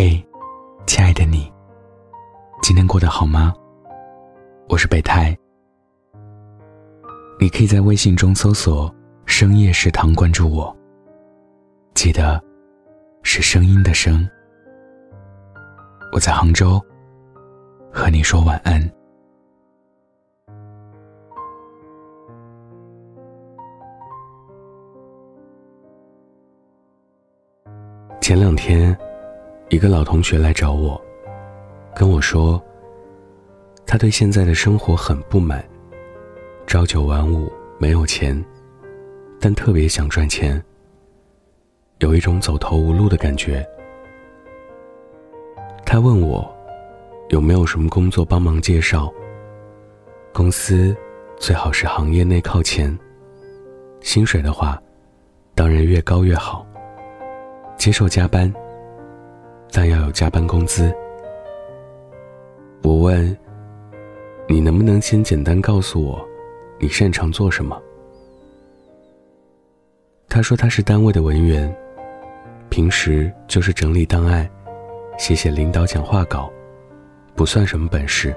嘿，亲爱的你，今天过得好吗？我是北太，你可以在微信中搜索“深夜食堂”关注我。记得，是声音的声。我在杭州，和你说晚安。前两天。一个老同学来找我，跟我说，他对现在的生活很不满，朝九晚五，没有钱，但特别想赚钱，有一种走投无路的感觉。他问我，有没有什么工作帮忙介绍？公司最好是行业内靠前，薪水的话，当然越高越好，接受加班。但要有加班工资。我问：“你能不能先简单告诉我，你擅长做什么？”他说他是单位的文员，平时就是整理档案，写写领导讲话稿，不算什么本事。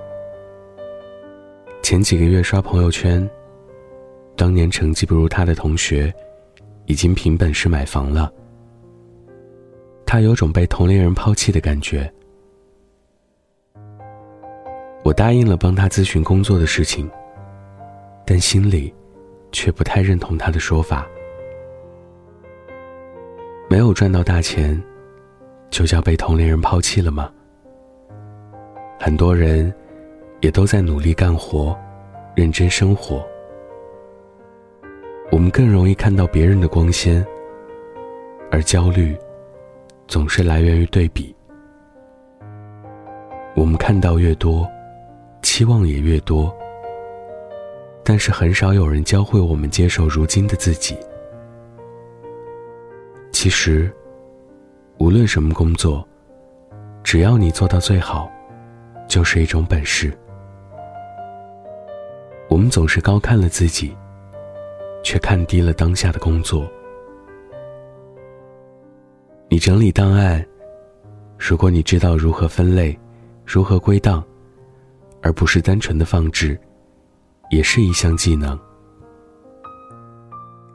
前几个月刷朋友圈，当年成绩不如他的同学，已经凭本事买房了。他有种被同龄人抛弃的感觉。我答应了帮他咨询工作的事情，但心里却不太认同他的说法。没有赚到大钱，就叫被同龄人抛弃了吗？很多人也都在努力干活，认真生活。我们更容易看到别人的光鲜，而焦虑。总是来源于对比。我们看到越多，期望也越多，但是很少有人教会我们接受如今的自己。其实，无论什么工作，只要你做到最好，就是一种本事。我们总是高看了自己，却看低了当下的工作。你整理档案，如果你知道如何分类，如何归档，而不是单纯的放置，也是一项技能。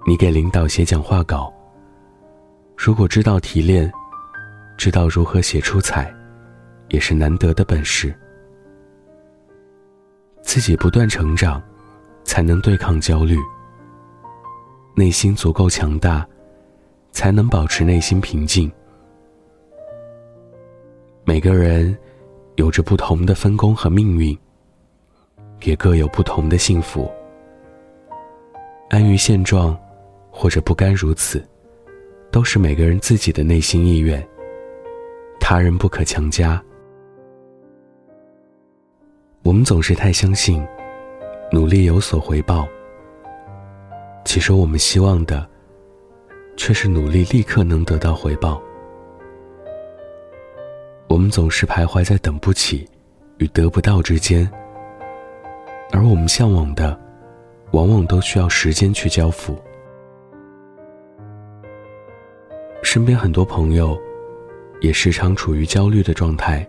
你给领导写讲话稿，如果知道提炼，知道如何写出彩，也是难得的本事。自己不断成长，才能对抗焦虑。内心足够强大。才能保持内心平静。每个人有着不同的分工和命运，也各有不同的幸福。安于现状，或者不甘如此，都是每个人自己的内心意愿，他人不可强加。我们总是太相信努力有所回报，其实我们希望的。却是努力立刻能得到回报。我们总是徘徊在等不起与得不到之间，而我们向往的，往往都需要时间去交付。身边很多朋友，也时常处于焦虑的状态。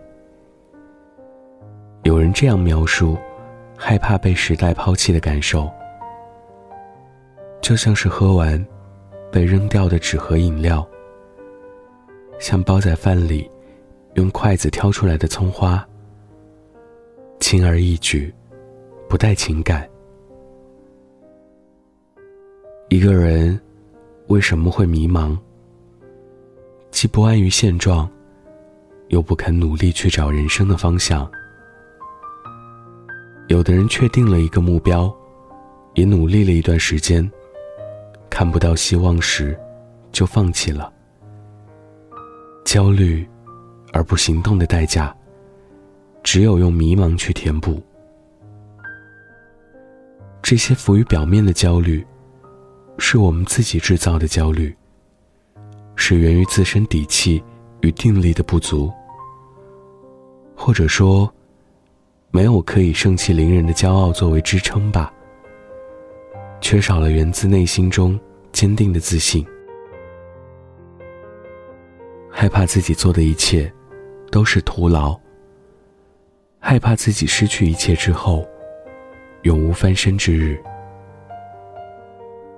有人这样描述，害怕被时代抛弃的感受，就像是喝完。被扔掉的纸盒饮料，像包在饭里，用筷子挑出来的葱花，轻而易举，不带情感。一个人为什么会迷茫？既不安于现状，又不肯努力去找人生的方向。有的人确定了一个目标，也努力了一段时间。看不到希望时，就放弃了。焦虑而不行动的代价，只有用迷茫去填补。这些浮于表面的焦虑，是我们自己制造的焦虑，是源于自身底气与定力的不足，或者说，没有可以盛气凌人的骄傲作为支撑吧。缺少了源自内心中。坚定的自信，害怕自己做的一切都是徒劳。害怕自己失去一切之后，永无翻身之日。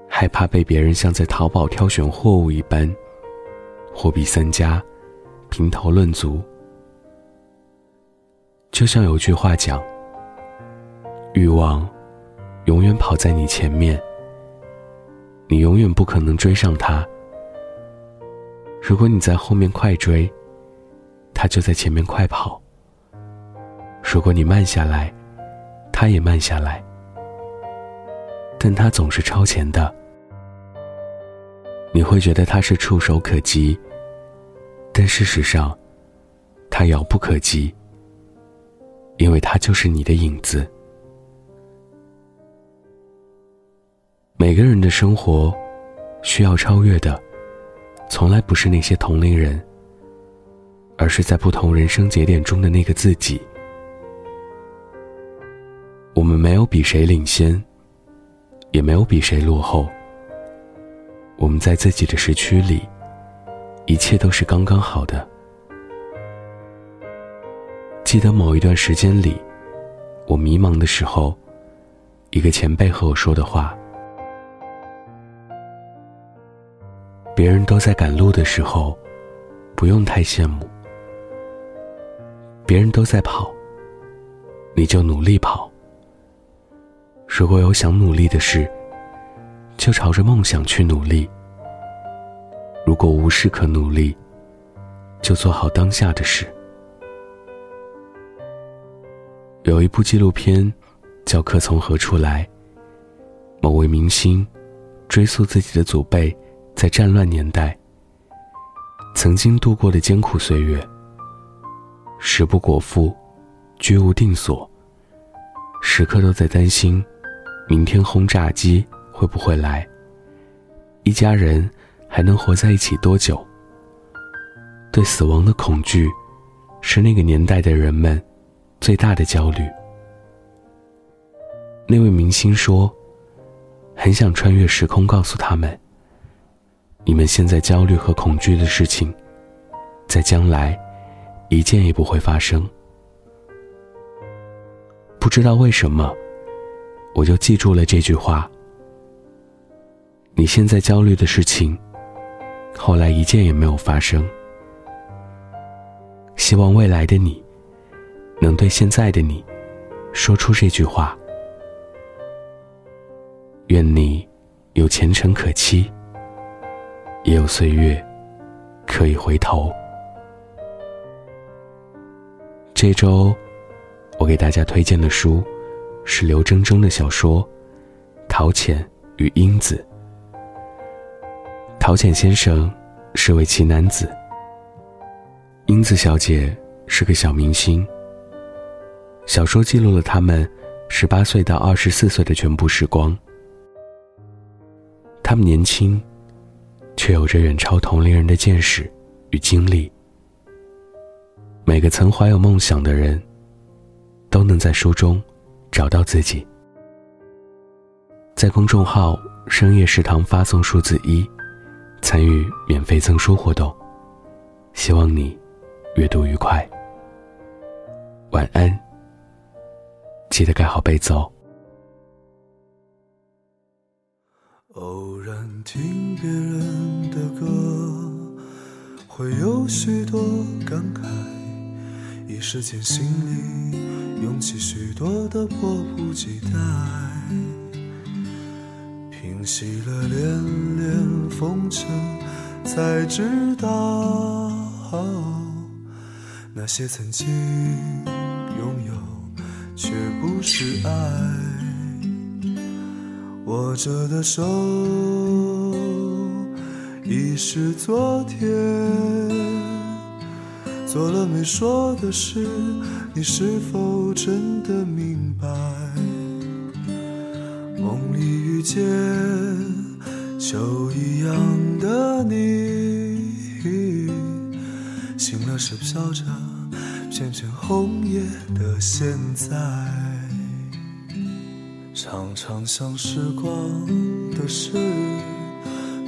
害怕被别人像在淘宝挑选货物一般，货比三家，评头论足。就像有句话讲：“欲望永远跑在你前面，你永远不可能追上他。如果你在后面快追，他就在前面快跑。”如果你慢下来，他也慢下来，但他总是超前的。你会觉得他是触手可及，但事实上，他遥不可及，因为他就是你的影子。每个人的生活需要超越的，从来不是那些同龄人，而是在不同人生节点中的那个自己。我们没有比谁领先，也没有比谁落后。我们在自己的时区里，一切都是刚刚好的。记得某一段时间里，我迷茫的时候，一个前辈和我说的话：别人都在赶路的时候，不用太羡慕；别人都在跑，你就努力跑。如果有想努力的事，就朝着梦想去努力；如果无事可努力，就做好当下的事。有一部纪录片叫《客从何处来》，某位明星追溯自己的祖辈在战乱年代曾经度过的艰苦岁月，食不果腹，居无定所，时刻都在担心。明天轰炸机会不会来？一家人还能活在一起多久？对死亡的恐惧，是那个年代的人们最大的焦虑。那位明星说：“很想穿越时空，告诉他们，你们现在焦虑和恐惧的事情，在将来一件也不会发生。”不知道为什么。我就记住了这句话。你现在焦虑的事情，后来一件也没有发生。希望未来的你，能对现在的你，说出这句话。愿你有前程可期，也有岁月可以回头。这周，我给大家推荐的书。是刘铮铮的小说《陶潜与英子》。陶潜先生是位奇男子，英子小姐是个小明星。小说记录了他们十八岁到二十四岁的全部时光。他们年轻，却有着远超同龄人的见识与经历。每个曾怀有梦想的人，都能在书中。找到自己，在公众号“深夜食堂”发送数字一，参与免费赠书活动。希望你阅读愉快，晚安。记得盖好被子哦。偶然听别人歌，会有许多感慨，一时间心里。涌起许多的迫不及待，平息了连连风尘，才知道那些曾经拥有，却不是爱。握着的手，已是昨天。做了没说的事，你是否真的明白？梦里遇见秋一样的你，醒了是飘着片片红叶的现在。常常想时光的事，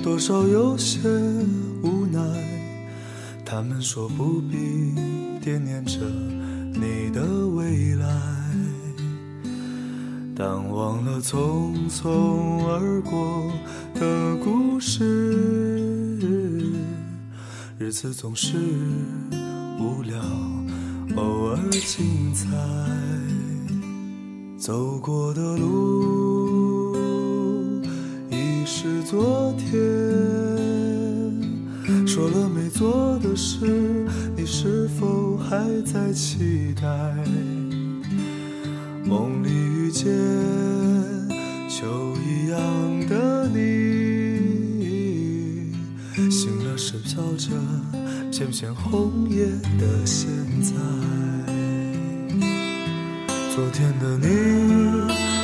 多少有些无奈。他们说不必惦念着你的未来。淡忘了匆匆而过的故事，日子总是无聊，偶尔精彩。走过的路昨天，说了没做的事，你是否还在期待？梦里遇见秋一样的你，醒了时飘着片片红叶的现在。昨天的你，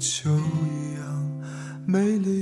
秋一样美丽。